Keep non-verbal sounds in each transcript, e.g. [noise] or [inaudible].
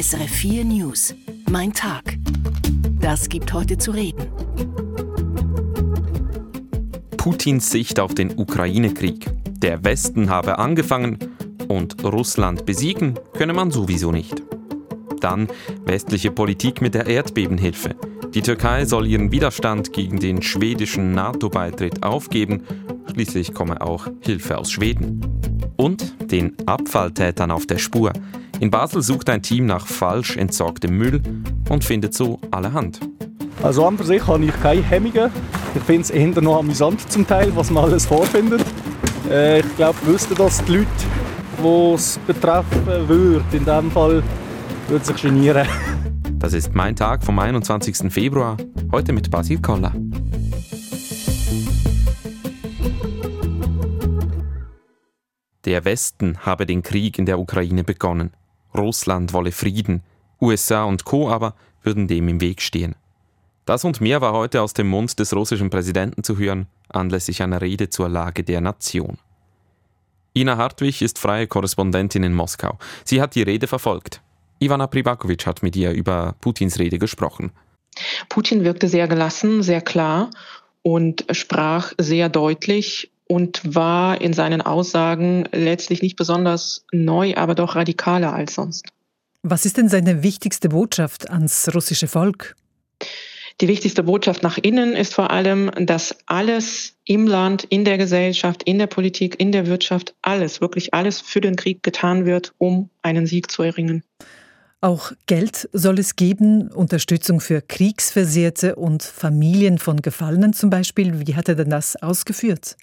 SRF 4 News. Mein Tag. Das gibt heute zu reden. Putins Sicht auf den Ukraine-Krieg. Der Westen habe angefangen und Russland besiegen könne man sowieso nicht. Dann westliche Politik mit der Erdbebenhilfe. Die Türkei soll ihren Widerstand gegen den schwedischen NATO-Beitritt aufgeben. Schließlich komme auch Hilfe aus Schweden. Und den Abfalltätern auf der Spur. In Basel sucht ein Team nach falsch entsorgtem Müll und findet so allerhand. Also an für sich habe ich keine Hemmungen. Ich finde es eher noch amüsant zum Teil, was man alles vorfindet. Äh, ich glaube, wüssten das die Leute, die es betreffen würde, in diesem Fall würde sich genieren. [laughs] Das ist mein Tag vom 21. Februar, heute mit Basil Koller. Der Westen habe den Krieg in der Ukraine begonnen. Russland wolle Frieden. USA und Co. aber würden dem im Weg stehen. Das und mehr war heute aus dem Mund des russischen Präsidenten zu hören, anlässlich einer Rede zur Lage der Nation. Ina Hartwig ist freie Korrespondentin in Moskau. Sie hat die Rede verfolgt. Ivana Pribakovic hat mit ihr über Putins Rede gesprochen. Putin wirkte sehr gelassen, sehr klar und sprach sehr deutlich und war in seinen Aussagen letztlich nicht besonders neu, aber doch radikaler als sonst. Was ist denn seine wichtigste Botschaft ans russische Volk? Die wichtigste Botschaft nach innen ist vor allem, dass alles im Land, in der Gesellschaft, in der Politik, in der Wirtschaft, alles, wirklich alles für den Krieg getan wird, um einen Sieg zu erringen. Auch Geld soll es geben, Unterstützung für Kriegsversehrte und Familien von Gefallenen zum Beispiel. Wie hat er denn das ausgeführt?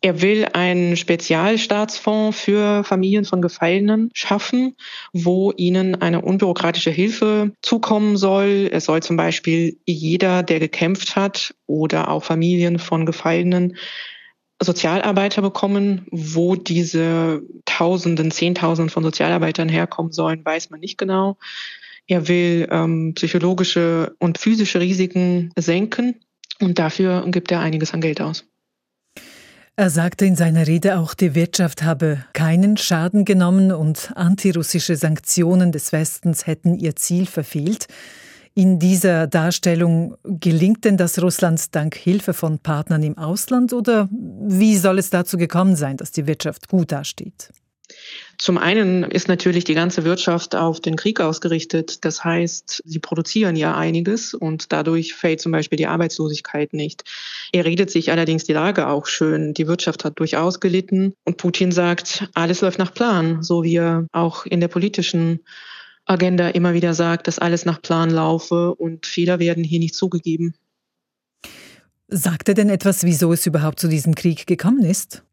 Er will einen Spezialstaatsfonds für Familien von Gefallenen schaffen, wo ihnen eine unbürokratische Hilfe zukommen soll. Es soll zum Beispiel jeder, der gekämpft hat oder auch Familien von Gefallenen Sozialarbeiter bekommen. Wo diese Tausenden, Zehntausenden von Sozialarbeitern herkommen sollen, weiß man nicht genau. Er will ähm, psychologische und physische Risiken senken und dafür gibt er einiges an Geld aus. Er sagte in seiner Rede auch, die Wirtschaft habe keinen Schaden genommen und antirussische Sanktionen des Westens hätten ihr Ziel verfehlt. In dieser Darstellung gelingt denn das Russland dank Hilfe von Partnern im Ausland oder wie soll es dazu gekommen sein, dass die Wirtschaft gut dasteht? Zum einen ist natürlich die ganze Wirtschaft auf den Krieg ausgerichtet. Das heißt, sie produzieren ja einiges und dadurch fällt zum Beispiel die Arbeitslosigkeit nicht. Er redet sich allerdings die Lage auch schön. Die Wirtschaft hat durchaus gelitten und Putin sagt, alles läuft nach Plan, so wie er auch in der politischen Agenda immer wieder sagt, dass alles nach Plan laufe und Fehler werden hier nicht zugegeben. Sagt er denn etwas, wieso es überhaupt zu diesem Krieg gekommen ist?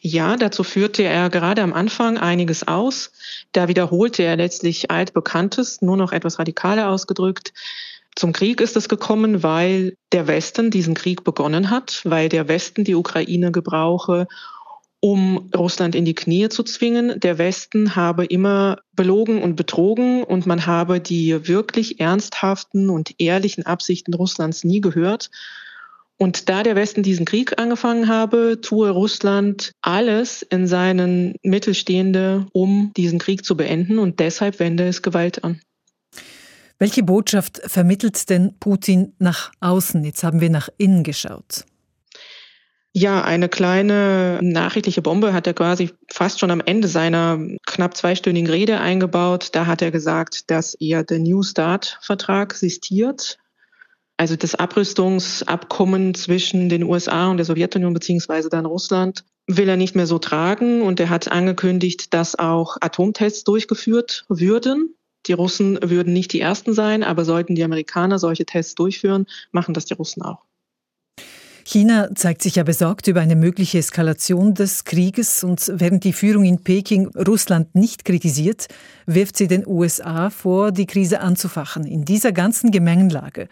Ja, dazu führte er gerade am Anfang einiges aus. Da wiederholte er letztlich altbekanntes, nur noch etwas radikaler ausgedrückt. Zum Krieg ist es gekommen, weil der Westen diesen Krieg begonnen hat, weil der Westen die Ukraine gebrauche, um Russland in die Knie zu zwingen. Der Westen habe immer belogen und betrogen und man habe die wirklich ernsthaften und ehrlichen Absichten Russlands nie gehört. Und da der Westen diesen Krieg angefangen habe, tue Russland alles in seinen Mittel Stehende, um diesen Krieg zu beenden. Und deshalb wende es Gewalt an. Welche Botschaft vermittelt denn Putin nach außen? Jetzt haben wir nach innen geschaut. Ja, eine kleine nachrichtliche Bombe hat er quasi fast schon am Ende seiner knapp zweistündigen Rede eingebaut. Da hat er gesagt, dass er den New Start-Vertrag sistiert, also das Abrüstungsabkommen zwischen den USA und der Sowjetunion beziehungsweise dann Russland will er nicht mehr so tragen und er hat angekündigt, dass auch Atomtests durchgeführt würden. Die Russen würden nicht die ersten sein, aber sollten die Amerikaner solche Tests durchführen, machen das die Russen auch. China zeigt sich ja besorgt über eine mögliche Eskalation des Krieges und während die Führung in Peking Russland nicht kritisiert, wirft sie den USA vor, die Krise anzufachen. In dieser ganzen Gemengenlage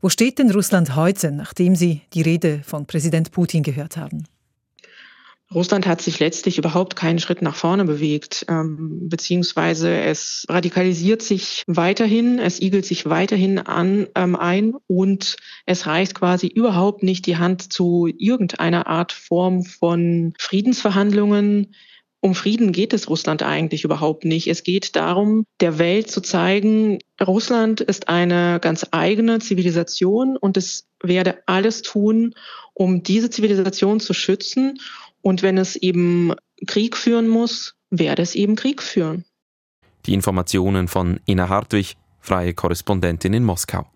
wo steht denn Russland heute, nachdem Sie die Rede von Präsident Putin gehört haben? Russland hat sich letztlich überhaupt keinen Schritt nach vorne bewegt, ähm, beziehungsweise es radikalisiert sich weiterhin, es igelt sich weiterhin an, ähm, ein und es reicht quasi überhaupt nicht die Hand zu irgendeiner Art Form von Friedensverhandlungen. Um Frieden geht es Russland eigentlich überhaupt nicht. Es geht darum, der Welt zu zeigen, Russland ist eine ganz eigene Zivilisation und es werde alles tun, um diese Zivilisation zu schützen. Und wenn es eben Krieg führen muss, werde es eben Krieg führen. Die Informationen von Ina Hartwig, freie Korrespondentin in Moskau.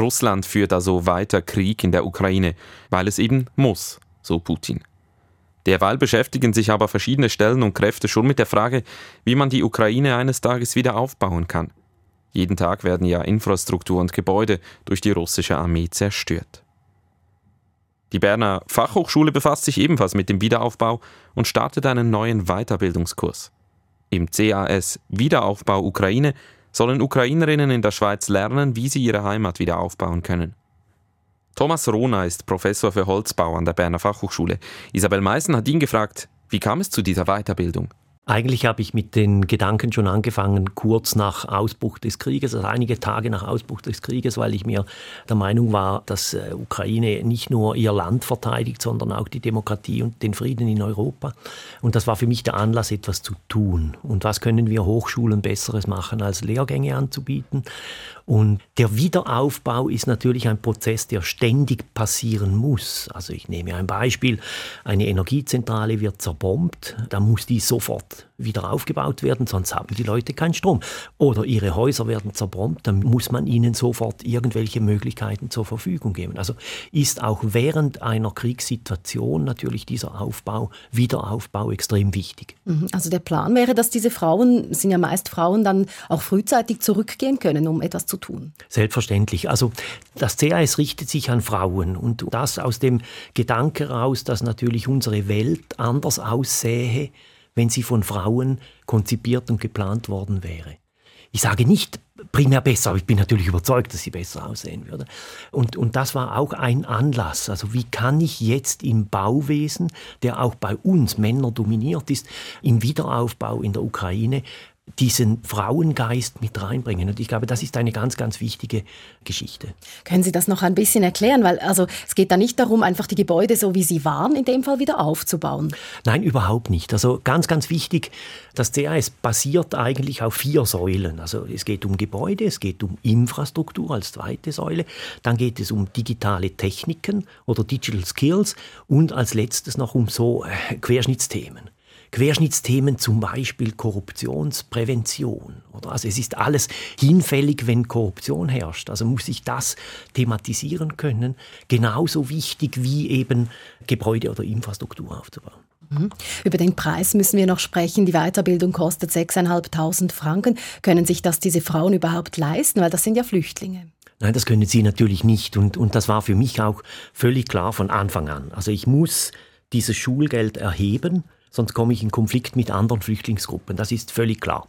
Russland führt also weiter Krieg in der Ukraine, weil es eben muss, so Putin. Derweil beschäftigen sich aber verschiedene Stellen und Kräfte schon mit der Frage, wie man die Ukraine eines Tages wieder aufbauen kann. Jeden Tag werden ja Infrastruktur und Gebäude durch die russische Armee zerstört. Die Berner Fachhochschule befasst sich ebenfalls mit dem Wiederaufbau und startet einen neuen Weiterbildungskurs. Im CAS Wiederaufbau Ukraine sollen Ukrainerinnen in der Schweiz lernen, wie sie ihre Heimat wieder aufbauen können. Thomas Rohner ist Professor für Holzbau an der Berner Fachhochschule. Isabel Meissen hat ihn gefragt, wie kam es zu dieser Weiterbildung? Eigentlich habe ich mit den Gedanken schon angefangen, kurz nach Ausbruch des Krieges, also einige Tage nach Ausbruch des Krieges, weil ich mir der Meinung war, dass äh, Ukraine nicht nur ihr Land verteidigt, sondern auch die Demokratie und den Frieden in Europa. Und das war für mich der Anlass, etwas zu tun. Und was können wir Hochschulen Besseres machen, als Lehrgänge anzubieten? Und der Wiederaufbau ist natürlich ein Prozess, der ständig passieren muss. Also ich nehme ein Beispiel. Eine Energiezentrale wird zerbombt, dann muss die sofort wieder aufgebaut werden, sonst haben die Leute keinen Strom. Oder ihre Häuser werden zerbombt, dann muss man ihnen sofort irgendwelche Möglichkeiten zur Verfügung geben. Also ist auch während einer Kriegssituation natürlich dieser Aufbau, Wiederaufbau extrem wichtig. Mhm. Also der Plan wäre, dass diese Frauen, sind ja meist Frauen, dann auch frühzeitig zurückgehen können, um etwas zu tun? Selbstverständlich. Also das CAS richtet sich an Frauen und das aus dem Gedanke heraus, dass natürlich unsere Welt anders aussähe, wenn sie von Frauen konzipiert und geplant worden wäre. Ich sage nicht primär besser, aber ich bin natürlich überzeugt, dass sie besser aussehen würde. Und, und das war auch ein Anlass. Also wie kann ich jetzt im Bauwesen, der auch bei uns Männer dominiert ist, im Wiederaufbau in der Ukraine, diesen Frauengeist mit reinbringen. Und ich glaube, das ist eine ganz, ganz wichtige Geschichte. Können Sie das noch ein bisschen erklären? Weil also es geht da nicht darum, einfach die Gebäude so wie sie waren, in dem Fall wieder aufzubauen. Nein, überhaupt nicht. Also ganz, ganz wichtig, das CAS basiert eigentlich auf vier Säulen. Also es geht um Gebäude, es geht um Infrastruktur als zweite Säule, dann geht es um digitale Techniken oder Digital Skills und als letztes noch um so äh, Querschnittsthemen. Querschnittsthemen, zum Beispiel Korruptionsprävention. Oder? Also es ist alles hinfällig, wenn Korruption herrscht. Also muss ich das thematisieren können, genauso wichtig wie eben Gebäude oder Infrastruktur aufzubauen. Mhm. Über den Preis müssen wir noch sprechen. Die Weiterbildung kostet 6.500 Franken. Können sich das diese Frauen überhaupt leisten? Weil das sind ja Flüchtlinge. Nein, das können sie natürlich nicht. Und, und das war für mich auch völlig klar von Anfang an. Also ich muss dieses Schulgeld erheben sonst komme ich in Konflikt mit anderen Flüchtlingsgruppen. Das ist völlig klar.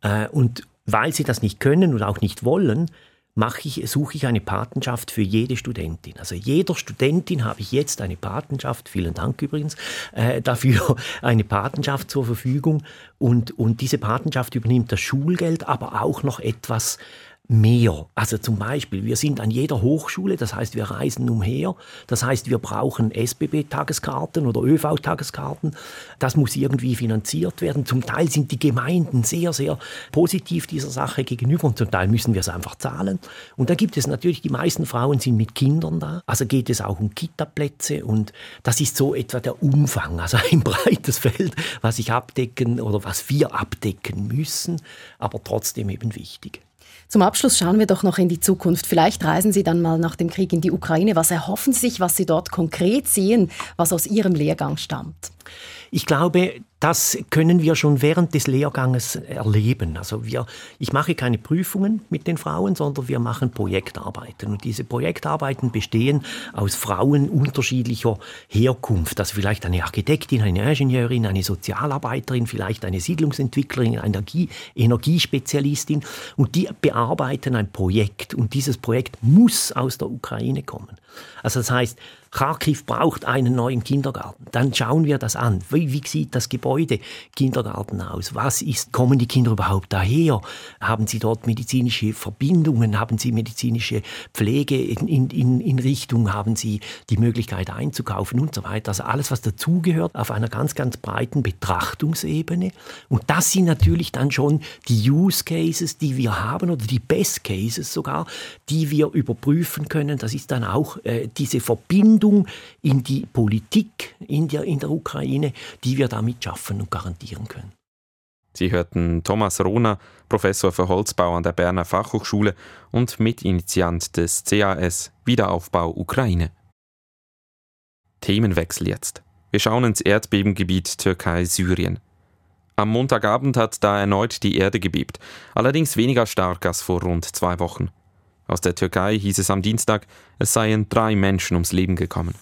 Äh, und weil sie das nicht können und auch nicht wollen, mache ich, suche ich eine Patenschaft für jede Studentin. Also jeder Studentin habe ich jetzt eine Patenschaft, vielen Dank übrigens, äh, dafür [laughs] eine Patenschaft zur Verfügung. Und, und diese Patenschaft übernimmt das Schulgeld, aber auch noch etwas mehr. Also zum Beispiel, wir sind an jeder Hochschule, das heißt, wir reisen umher, das heißt, wir brauchen SBB-Tageskarten oder ÖV-Tageskarten. Das muss irgendwie finanziert werden. Zum Teil sind die Gemeinden sehr, sehr positiv dieser Sache gegenüber und zum Teil müssen wir es einfach zahlen. Und da gibt es natürlich, die meisten Frauen sind mit Kindern da, also geht es auch um Kita-Plätze und das ist so etwa der Umfang, also ein [laughs] breites Feld, was ich abdecken oder was wir abdecken müssen, aber trotzdem eben wichtig. Zum Abschluss schauen wir doch noch in die Zukunft. Vielleicht reisen Sie dann mal nach dem Krieg in die Ukraine. Was erhoffen Sie sich, was Sie dort konkret sehen, was aus Ihrem Lehrgang stammt? Ich glaube, das können wir schon während des Lehrganges erleben. Also wir, ich mache keine Prüfungen mit den Frauen, sondern wir machen Projektarbeiten. Und diese Projektarbeiten bestehen aus Frauen unterschiedlicher Herkunft. Also vielleicht eine Architektin, eine Ingenieurin, eine Sozialarbeiterin, vielleicht eine Siedlungsentwicklerin, eine Energie, Energiespezialistin. Und die bearbeiten ein Projekt. Und dieses Projekt muss aus der Ukraine kommen. Also das heißt, Kharkiv braucht einen neuen Kindergarten. Dann schauen wir das an. Wie Wie, sieht das Gebäude Kindergarten aus? Was ist, kommen die Kinder überhaupt daher? Haben sie dort medizinische Verbindungen? Haben sie medizinische Pflege in, in, in Richtung? Haben sie die Möglichkeit einzukaufen und so weiter? Also alles, was dazugehört, auf einer ganz, ganz breiten Betrachtungsebene. Und das sind natürlich dann schon die Use Cases, die wir haben oder die Best Cases sogar, die wir überprüfen können. Das ist dann auch äh, diese Verbindung in die Politik in der, in der Ukraine, die wir damit schaffen und garantieren können. Sie hörten Thomas Rohner, Professor für Holzbau an der Berner Fachhochschule und Mitinitiant des CAS Wiederaufbau Ukraine. Themenwechsel jetzt. Wir schauen ins Erdbebengebiet Türkei-Syrien. Am Montagabend hat da erneut die Erde gebebt, allerdings weniger stark als vor rund zwei Wochen. Aus der Türkei hieß es am Dienstag, es seien drei Menschen ums Leben gekommen.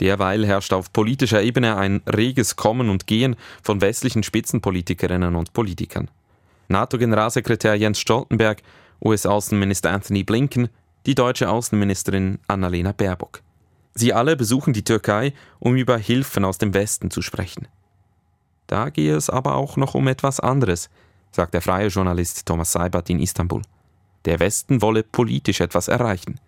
Derweil herrscht auf politischer Ebene ein reges Kommen und Gehen von westlichen Spitzenpolitikerinnen und Politikern. NATO-Generalsekretär Jens Stoltenberg, US-Außenminister Anthony Blinken, die deutsche Außenministerin Annalena Baerbock. Sie alle besuchen die Türkei, um über Hilfen aus dem Westen zu sprechen. Da gehe es aber auch noch um etwas anderes, sagt der freie Journalist Thomas Seibert in Istanbul. Der Westen wolle politisch etwas erreichen.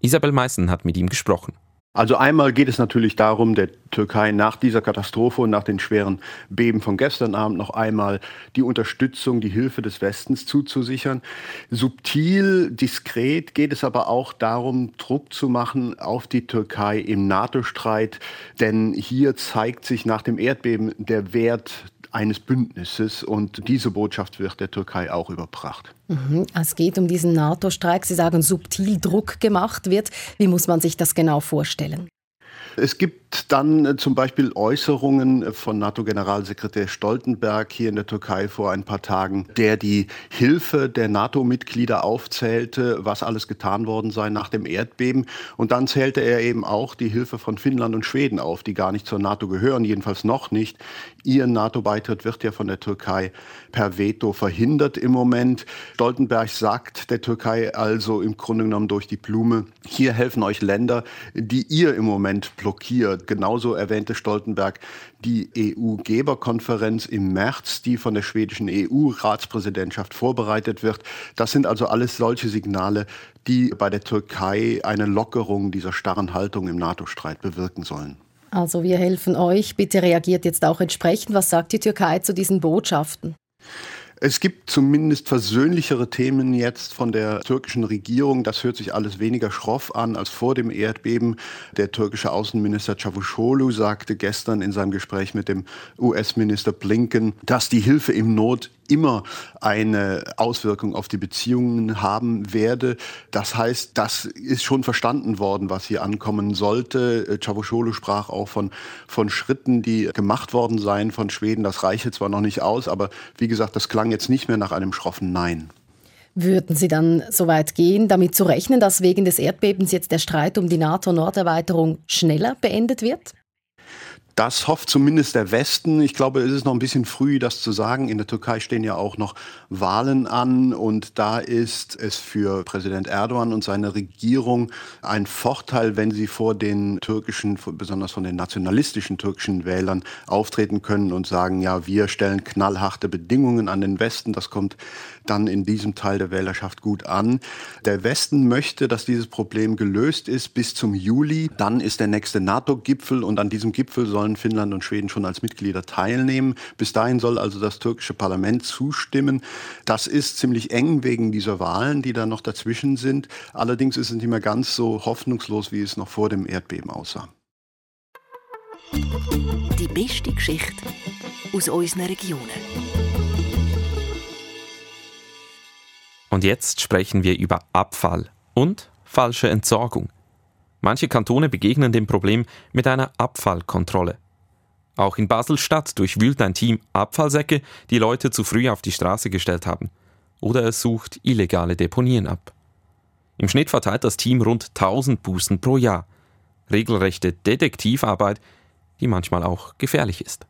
Isabel Meissen hat mit ihm gesprochen. Also einmal geht es natürlich darum, der Türkei nach dieser Katastrophe und nach den schweren Beben von gestern Abend noch einmal die Unterstützung, die Hilfe des Westens zuzusichern. Subtil, diskret geht es aber auch darum, Druck zu machen auf die Türkei im NATO-Streit, denn hier zeigt sich nach dem Erdbeben der Wert eines Bündnisses und diese Botschaft wird der Türkei auch überbracht. Mhm. Es geht um diesen NATO-Streik. Sie sagen, subtil Druck gemacht wird. Wie muss man sich das genau vorstellen? Es gibt dann äh, zum Beispiel Äußerungen von NATO-Generalsekretär Stoltenberg hier in der Türkei vor ein paar Tagen, der die Hilfe der NATO-Mitglieder aufzählte, was alles getan worden sei nach dem Erdbeben. Und dann zählte er eben auch die Hilfe von Finnland und Schweden auf, die gar nicht zur NATO gehören, jedenfalls noch nicht. Ihr NATO-Beitritt wird ja von der Türkei per Veto verhindert im Moment. Stoltenberg sagt der Türkei also im Grunde genommen durch die Blume, hier helfen euch Länder, die ihr im Moment blockiert. Genauso erwähnte Stoltenberg die EU-Geberkonferenz im März, die von der schwedischen EU-Ratspräsidentschaft vorbereitet wird. Das sind also alles solche Signale, die bei der Türkei eine Lockerung dieser starren Haltung im NATO-Streit bewirken sollen. Also wir helfen euch. Bitte reagiert jetzt auch entsprechend. Was sagt die Türkei zu diesen Botschaften? Es gibt zumindest versöhnlichere Themen jetzt von der türkischen Regierung. Das hört sich alles weniger schroff an als vor dem Erdbeben. Der türkische Außenminister Cavusoglu sagte gestern in seinem Gespräch mit dem US-Minister Blinken, dass die Hilfe im Not immer eine Auswirkung auf die Beziehungen haben werde. Das heißt, das ist schon verstanden worden, was hier ankommen sollte. Cavusoglu sprach auch von, von Schritten, die gemacht worden seien von Schweden. Das reiche zwar noch nicht aus, aber wie gesagt, das klang jetzt nicht mehr nach einem schroffen Nein. Würden Sie dann so weit gehen, damit zu rechnen, dass wegen des Erdbebens jetzt der Streit um die NATO-Norderweiterung schneller beendet wird? Das hofft zumindest der Westen. Ich glaube, es ist noch ein bisschen früh, das zu sagen. In der Türkei stehen ja auch noch Wahlen an und da ist es für Präsident Erdogan und seine Regierung ein Vorteil, wenn sie vor den türkischen, besonders von den nationalistischen türkischen Wählern auftreten können und sagen, ja, wir stellen knallharte Bedingungen an den Westen. Das kommt dann in diesem Teil der Wählerschaft gut an. Der Westen möchte, dass dieses Problem gelöst ist bis zum Juli. Dann ist der nächste NATO-Gipfel und an diesem Gipfel sollen Finnland und Schweden schon als Mitglieder teilnehmen. Bis dahin soll also das türkische Parlament zustimmen. Das ist ziemlich eng wegen dieser Wahlen, die da noch dazwischen sind. Allerdings ist es nicht mehr ganz so hoffnungslos, wie es noch vor dem Erdbeben aussah. Die beste Geschichte aus unseren Regionen. Und jetzt sprechen wir über Abfall und falsche Entsorgung. Manche Kantone begegnen dem Problem mit einer Abfallkontrolle. Auch in Basel-Stadt durchwühlt ein Team Abfallsäcke, die Leute zu früh auf die Straße gestellt haben. Oder es sucht illegale Deponien ab. Im Schnitt verteilt das Team rund 1000 Bußen pro Jahr. Regelrechte Detektivarbeit, die manchmal auch gefährlich ist.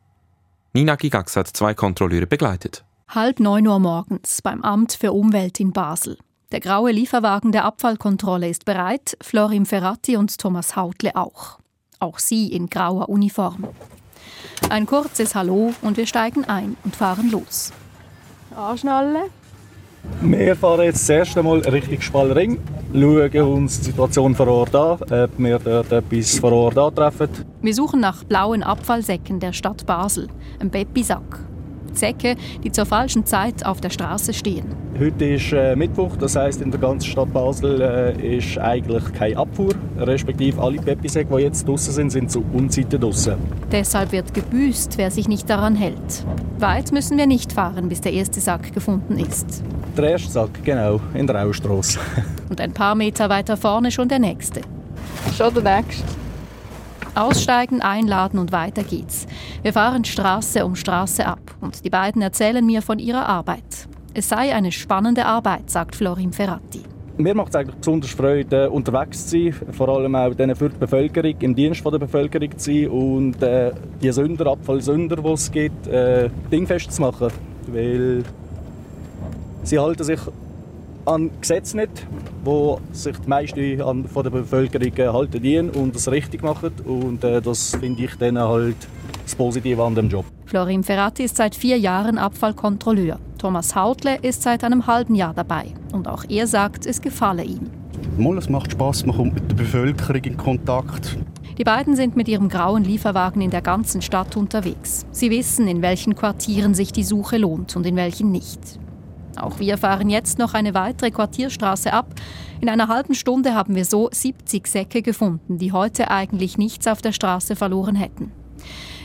Nina Gigax hat zwei Kontrolleure begleitet. Halb neun Uhr morgens beim Amt für Umwelt in Basel. Der graue Lieferwagen der Abfallkontrolle ist bereit, Florim Ferrati und Thomas Hautle auch. Auch sie in grauer Uniform. Ein kurzes Hallo und wir steigen ein und fahren los. Anschnallen. Wir fahren jetzt das erste Mal Richtung Spallring, schauen uns die Situation vor Ort an, ob wir dort etwas vor Ort antreffen. Wir suchen nach blauen Abfallsäcken der Stadt Basel, einem Bepisack. Säcke, die zur falschen Zeit auf der Straße stehen. Heute ist äh, Mittwoch, das heißt in der ganzen Stadt Basel äh, ist eigentlich keine Abfuhr, respektive alle Pepisäcke, die jetzt draußen sind, sind zu Unzeiten draußen. Deshalb wird gebüßt, wer sich nicht daran hält. Weit müssen wir nicht fahren, bis der erste Sack gefunden ist. Der erste Sack, genau, in der Austrasse. [laughs] Und ein paar Meter weiter vorne schon der nächste. Schon der nächste. Aussteigen, einladen und weiter geht's. Wir fahren Straße um Straße ab und die beiden erzählen mir von ihrer Arbeit. Es sei eine spannende Arbeit, sagt Florim Ferrati. Mir macht es eigentlich besonders Freude, unterwegs zu sein, vor allem auch für die Bevölkerung, im Dienst der Bevölkerung zu sein und äh, die Sünder, Abfallsünder, die es gibt, äh, dingfest zu machen. Weil sie halten sich an Gesetze nicht, wo sich die meisten an, von der Bevölkerung äh, halten dienen und das richtig machen. Und äh, das finde ich dann halt das Positive an dem Job. Florim Ferrati ist seit vier Jahren Abfallkontrolleur. Thomas Hautle ist seit einem halben Jahr dabei. Und auch er sagt, es gefalle ihm. Mal, es macht Spaß, man kommt mit der Bevölkerung in Kontakt. Die beiden sind mit ihrem grauen Lieferwagen in der ganzen Stadt unterwegs. Sie wissen, in welchen Quartieren sich die Suche lohnt und in welchen nicht. Auch wir fahren jetzt noch eine weitere Quartierstraße ab. In einer halben Stunde haben wir so 70 Säcke gefunden, die heute eigentlich nichts auf der Straße verloren hätten.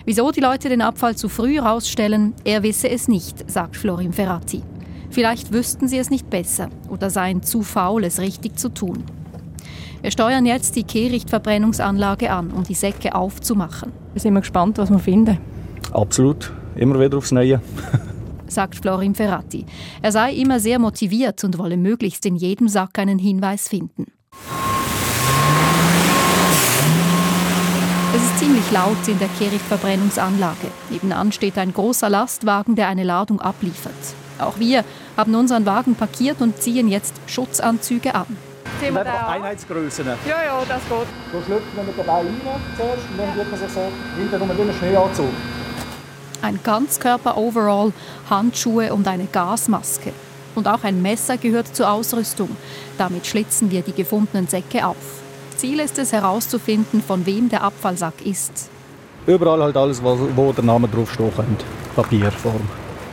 Wieso die Leute den Abfall zu früh rausstellen, er wisse es nicht, sagt Florin Ferrati. Vielleicht wüssten sie es nicht besser oder seien zu faul, es richtig zu tun. Wir steuern jetzt die Kehrichtverbrennungsanlage an, um die Säcke aufzumachen. Wir sind gespannt, was wir finden. Absolut. Immer wieder aufs Neue. [laughs] sagt Florin Ferrati. Er sei immer sehr motiviert und wolle möglichst in jedem Sack einen Hinweis finden. Es ist ziemlich laut in der Kehrichtverbrennungsanlage. Nebenan steht ein großer Lastwagen, der eine Ladung abliefert. Auch wir haben unseren Wagen parkiert und ziehen jetzt Schutzanzüge an. Sind wir da Einheitsgrößen. Ja, ja, das geht. So schlüpfen wir mit dabei rein zuerst und dann wird man sich so hinterher wie ein Schneeanzug. Ein Ganzkörper-Overall, Handschuhe und eine Gasmaske. Und auch ein Messer gehört zur Ausrüstung. Damit schlitzen wir die gefundenen Säcke auf. Ziel ist es herauszufinden, von wem der Abfallsack ist. Überall halt alles, wo der Name draufstehen könnte. Papierform.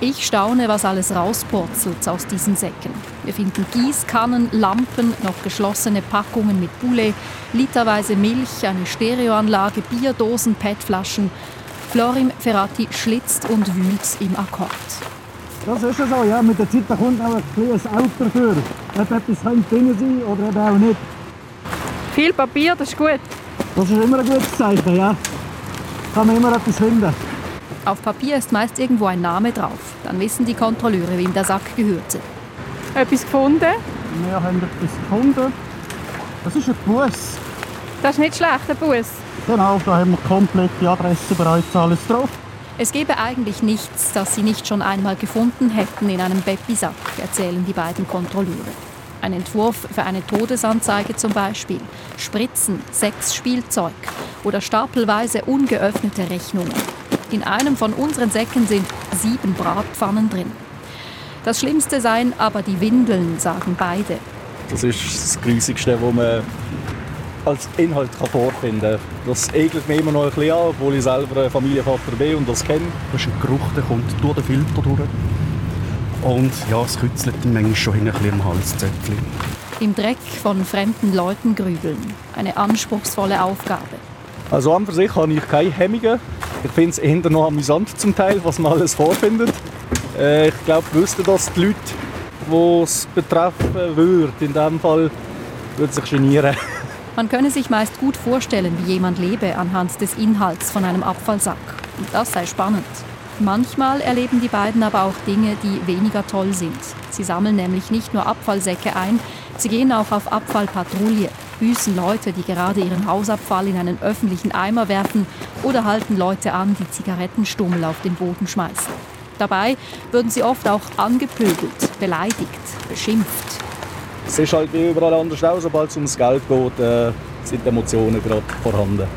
Ich staune, was alles rauspurzelt aus diesen Säcken. Wir finden Gießkannen, Lampen, noch geschlossene Packungen mit Poulet, literweise Milch, eine Stereoanlage, Bierdosen, PET-Flaschen Florim Ferrati schlitzt und wühlt im Akkord. Das ist so, ja. Mit der Zeit kommt auch ein kleines Auto dafür. Ob etwas könnte drin sein oder eben auch nicht. Viel Papier, das ist gut. Das ist immer ein gutes Zeichen, ja. Kann man immer etwas finden. Auf Papier ist meist irgendwo ein Name drauf. Dann wissen die Kontrolleure, wem der Sack gehörte. Etwas gefunden? Wir haben etwas gefunden. Das ist ein Bus. Das ist nicht schlecht, ein Bus. Genau, da haben wir komplett die Adresse bereits alles drauf. Es gäbe eigentlich nichts, das sie nicht schon einmal gefunden hätten in einem Bepisack, erzählen die beiden Kontrolleure. Ein Entwurf für eine Todesanzeige zum Beispiel, Spritzen, Sexspielzeug oder stapelweise ungeöffnete Rechnungen. In einem von unseren Säcken sind sieben Bratpfannen drin. Das Schlimmste seien aber die Windeln, sagen beide. Das ist das Grusigste, was man als Inhalt kann vorfinden kann. Das ekelt mich immer noch ein bisschen an, obwohl ich selber ein Familienvater bin und das kenne. Das ist ein Geruch, der kommt durch den Filter durch. Und ja, es kützelt dann manchmal schon ein bisschen am Halszäpfchen. Im Dreck von fremden Leuten grübeln. Eine anspruchsvolle Aufgabe. Also an für sich habe ich keine Hemmungen. Ich finde es eher noch amüsant zum Teil, was man alles vorfindet. Äh, ich glaube, wüssten das die Leute, die es betreffen würde, in diesem Fall, würden sich genieren. [laughs] Man könne sich meist gut vorstellen, wie jemand lebe anhand des Inhalts von einem Abfallsack. Und das sei spannend. Manchmal erleben die beiden aber auch Dinge, die weniger toll sind. Sie sammeln nämlich nicht nur Abfallsäcke ein, sie gehen auch auf Abfallpatrouille, büßen Leute, die gerade ihren Hausabfall in einen öffentlichen Eimer werfen oder halten Leute an, die Zigarettenstummel auf den Boden schmeißen. Dabei würden sie oft auch angepöbelt, beleidigt, beschimpft. Es ist halt wie überall anders auch, sobald es ums Geld geht, äh, sind Emotionen gerade vorhanden.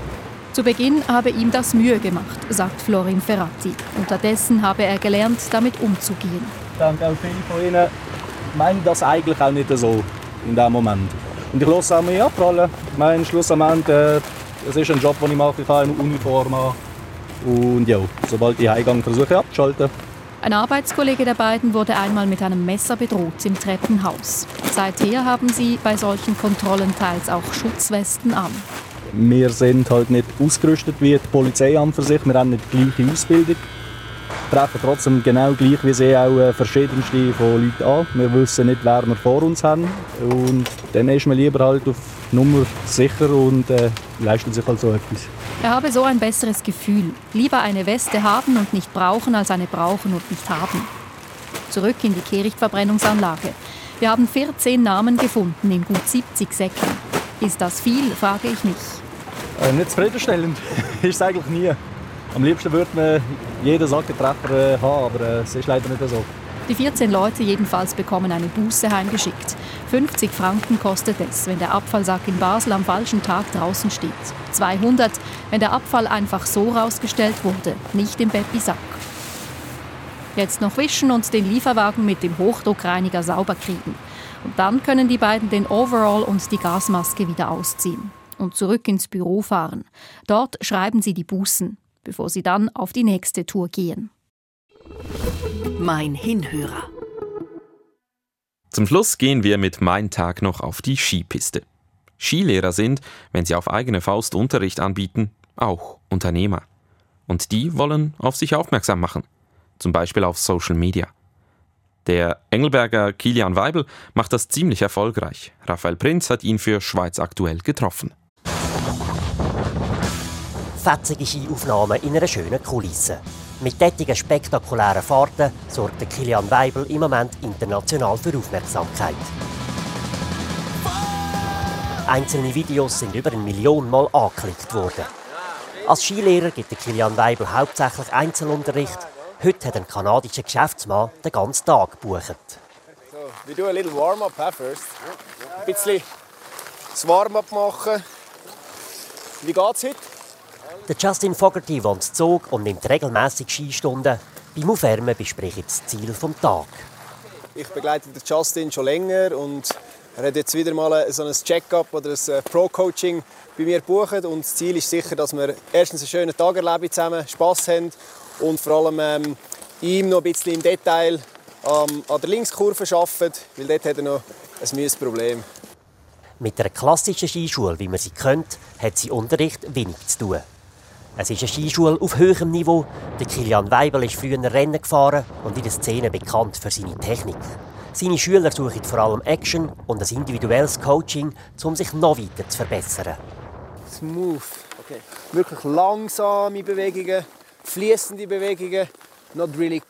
Zu Beginn habe ihm das Mühe gemacht, sagt Florin Ferrati. Unterdessen habe er gelernt, damit umzugehen. Ich denke auch viele von Ihnen meinen das eigentlich auch nicht so in dem Moment. Und ich lasse auch mich abprallen. Ich meine, schlussendlich, äh, es ist ein Job, den ich mache, ich habe eine Uniform an. Und ja, sobald ich heimgehe, versuche abzuschalten. Ein Arbeitskollege der beiden wurde einmal mit einem Messer bedroht im Treppenhaus. Seither haben sie bei solchen Kontrollen teils auch Schutzwesten an. Wir sind halt nicht ausgerüstet wie die Polizei an für sich. Wir haben nicht die gleiche Ausbildung. Wir treffen trotzdem genau gleich wie sie auch äh, verschiedenste von Leuten an. Wir wissen nicht, wer wir vor uns haben. Und dann ist man lieber halt auf Nummer sicher und äh, leistet sich halt so etwas. Er habe so ein besseres Gefühl. Lieber eine Weste haben und nicht brauchen, als eine brauchen und nicht haben. Zurück in die Kehrichtverbrennungsanlage. Wir haben 14 Namen gefunden in gut 70 Säcken. Ist das viel, frage ich mich. Äh, nicht zufriedenstellend [laughs] ist es eigentlich nie. Am liebsten würde man jeden Sackentreffer äh, haben, aber äh, es ist leider nicht so. Die 14 Leute jedenfalls bekommen eine Buße heimgeschickt. 50 Franken kostet es, wenn der Abfallsack in Basel am falschen Tag draußen steht. 200, wenn der Abfall einfach so rausgestellt wurde, nicht im Beppi-Sack. Jetzt noch wischen und den Lieferwagen mit dem Hochdruckreiniger sauber kriegen. Und dann können die beiden den Overall und die Gasmaske wieder ausziehen und zurück ins Büro fahren. Dort schreiben sie die Bußen, bevor sie dann auf die nächste Tour gehen. Mein Hinhörer. Zum Schluss gehen wir mit Mein Tag noch auf die Skipiste. Skilehrer sind, wenn sie auf eigene Faust Unterricht anbieten, auch Unternehmer. Und die wollen auf sich aufmerksam machen, zum Beispiel auf Social Media. Der Engelberger Kilian Weibel macht das ziemlich erfolgreich. Raphael Prinz hat ihn für Schweiz aktuell getroffen. Fetzige Skiaufnahmen in einer schönen Kulisse. Mit tätigen spektakulären Fahrten sorgt Kilian Weibel im Moment international für Aufmerksamkeit. Einzelne Videos sind über eine Million Mal angeklickt worden. Als Skilehrer gibt Kilian Weibel hauptsächlich Einzelunterricht. Heute hat ein kanadischer Geschäftsmann den ganzen Tag gebucht. So, we do a warm-up first. Ein bisschen das Warm-up machen. Wie geht's heute? Der Justin Fogarty wohnt in Zug und nimmt regelmäßig Skistunden. Beim Aufwärmen bespricht das Ziel des Tages. Ich begleite den Justin schon länger und er hat jetzt wieder mal so ein Check-up oder ein äh, Pro-Coaching bei mir gebucht. Und das Ziel ist sicher, dass wir erstens einen schönen Tag erleben zusammen, Spass haben und vor allem ähm, ihm noch ein bisschen im Detail ähm, an der Linkskurve arbeiten, weil dort hat er noch ein mühes Problem. Mit einer klassischen Skischule, wie man sie kennt, hat sie Unterricht wenig zu tun. Es ist eine Skischule auf höherem Niveau. Der Kilian Weibel ist früher Rennen gefahren und in der Szene bekannt für seine Technik. Seine Schüler suchen vor allem Action und ein individuelles Coaching, um sich noch weiter zu verbessern. Smooth. Okay. Wirklich langsame Bewegungen, fließende Bewegungen, not really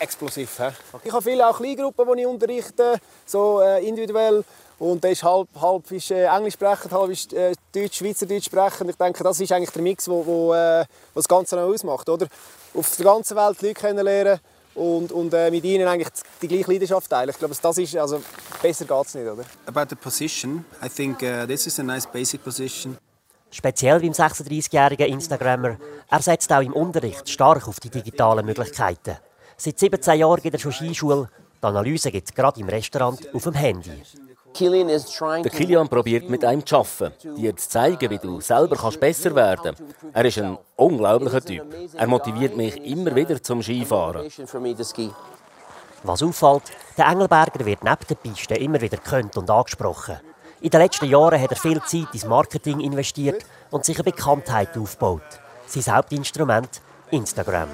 explosiv. Okay. Ich habe viele auch Kleingruppen, die ich unterrichte, so äh, individuell. Und der ist halb, halb ist, äh, Englisch sprechend, halb ist äh, Deutsch, Schweizerdeutsch sprechend. Ich denke, das ist eigentlich der Mix, wo, wo, äh, das Ganze noch ausmacht. Oder? Auf der ganzen Welt Leute kennenlernen und, und äh, mit ihnen eigentlich die gleiche Leidenschaft teilen. Ich glaube, das ist, also besser geht es nicht, oder? About the position, I think uh, this is a nice basic position. Speziell beim 36-jährigen Instagrammer. Er setzt auch im Unterricht stark auf die digitalen Möglichkeiten. Seit 17 Jahren geht er schon Skischule. Die Analyse gibt es gerade im Restaurant auf dem Handy. Der Kilian probiert mit einem zu arbeiten, dir zu zeigen, wie du selber kannst besser werden kannst. Er ist ein unglaublicher Typ. Er motiviert mich immer wieder zum Skifahren. Was auffällt, der Engelberger wird neben der Piste immer wieder gekannt und angesprochen. In den letzten Jahren hat er viel Zeit ins Marketing investiert und sich eine Bekanntheit aufgebaut. Sein Hauptinstrument Instagram.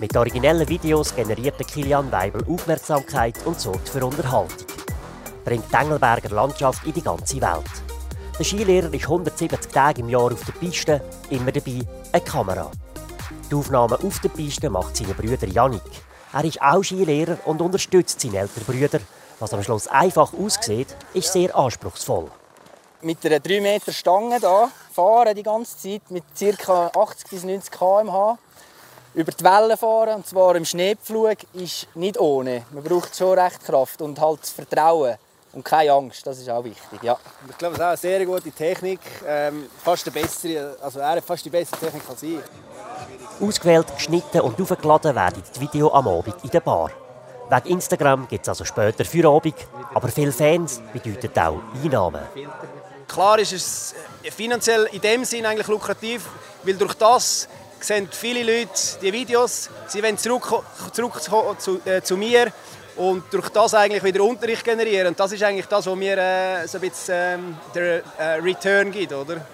Mit originellen Videos generiert Kilian Weibel Aufmerksamkeit und sorgt für Unterhaltung. Bringt die Engelberger Landschaft in die ganze Welt. Der Skilehrer ist 170 Tage im Jahr auf der Piste, immer dabei eine Kamera. Die Aufnahmen auf der Piste macht seine Brüder Janik. Er ist auch Skilehrer und unterstützt seine älteren Brüder. Was am Schluss einfach aussieht, ist sehr anspruchsvoll. Mit einer 3 Meter Stange hier fahren die ganze Zeit mit ca. 80 bis 90 km/h über die Wellen fahren, und zwar im Schneepflug, ist nicht ohne. Man braucht schon recht Kraft und halt Vertrauen Und keine Angst, das ist auch wichtig. Ja. Ich glaube, es ist auch eine sehr gute Technik. Ähm, fast die bessere, also er hat fast die bessere Technik als ich. Ausgewählt, geschnitten und aufgeladen werden die Videos am Abend in der Bar. Wegen Instagram gibt es also später für Abend, aber viele Fans bedeuten auch Einnahmen. Klar ist es finanziell in dem Sinn eigentlich lukrativ, weil durch das sehen viele Leute die Videos, sie wollen zurück, zurück zu, äh, zu mir und durch das eigentlich wieder Unterricht generieren. Und das ist eigentlich das, was mir äh, so ein bisschen ähm, der äh, Return gibt, oder?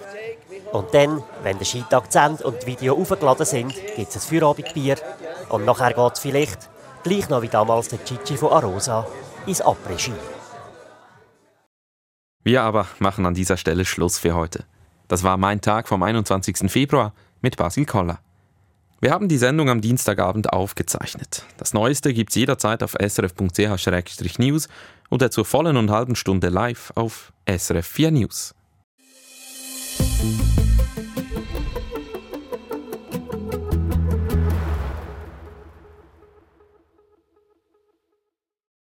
Und dann, wenn der Skitag zu Ende und die Videos aufgeladen sind, gibt es ein Feierabendbier und nachher geht es vielleicht, gleich noch wie damals der Chichi von Arosa, ins Après-Ski. Wir aber machen an dieser Stelle Schluss für heute. Das war mein Tag vom 21. Februar mit Basil Koller. Wir haben die Sendung am Dienstagabend aufgezeichnet. Das Neueste gibt's jederzeit auf srf.ch-news oder zur vollen und halben Stunde live auf SRF 4 News.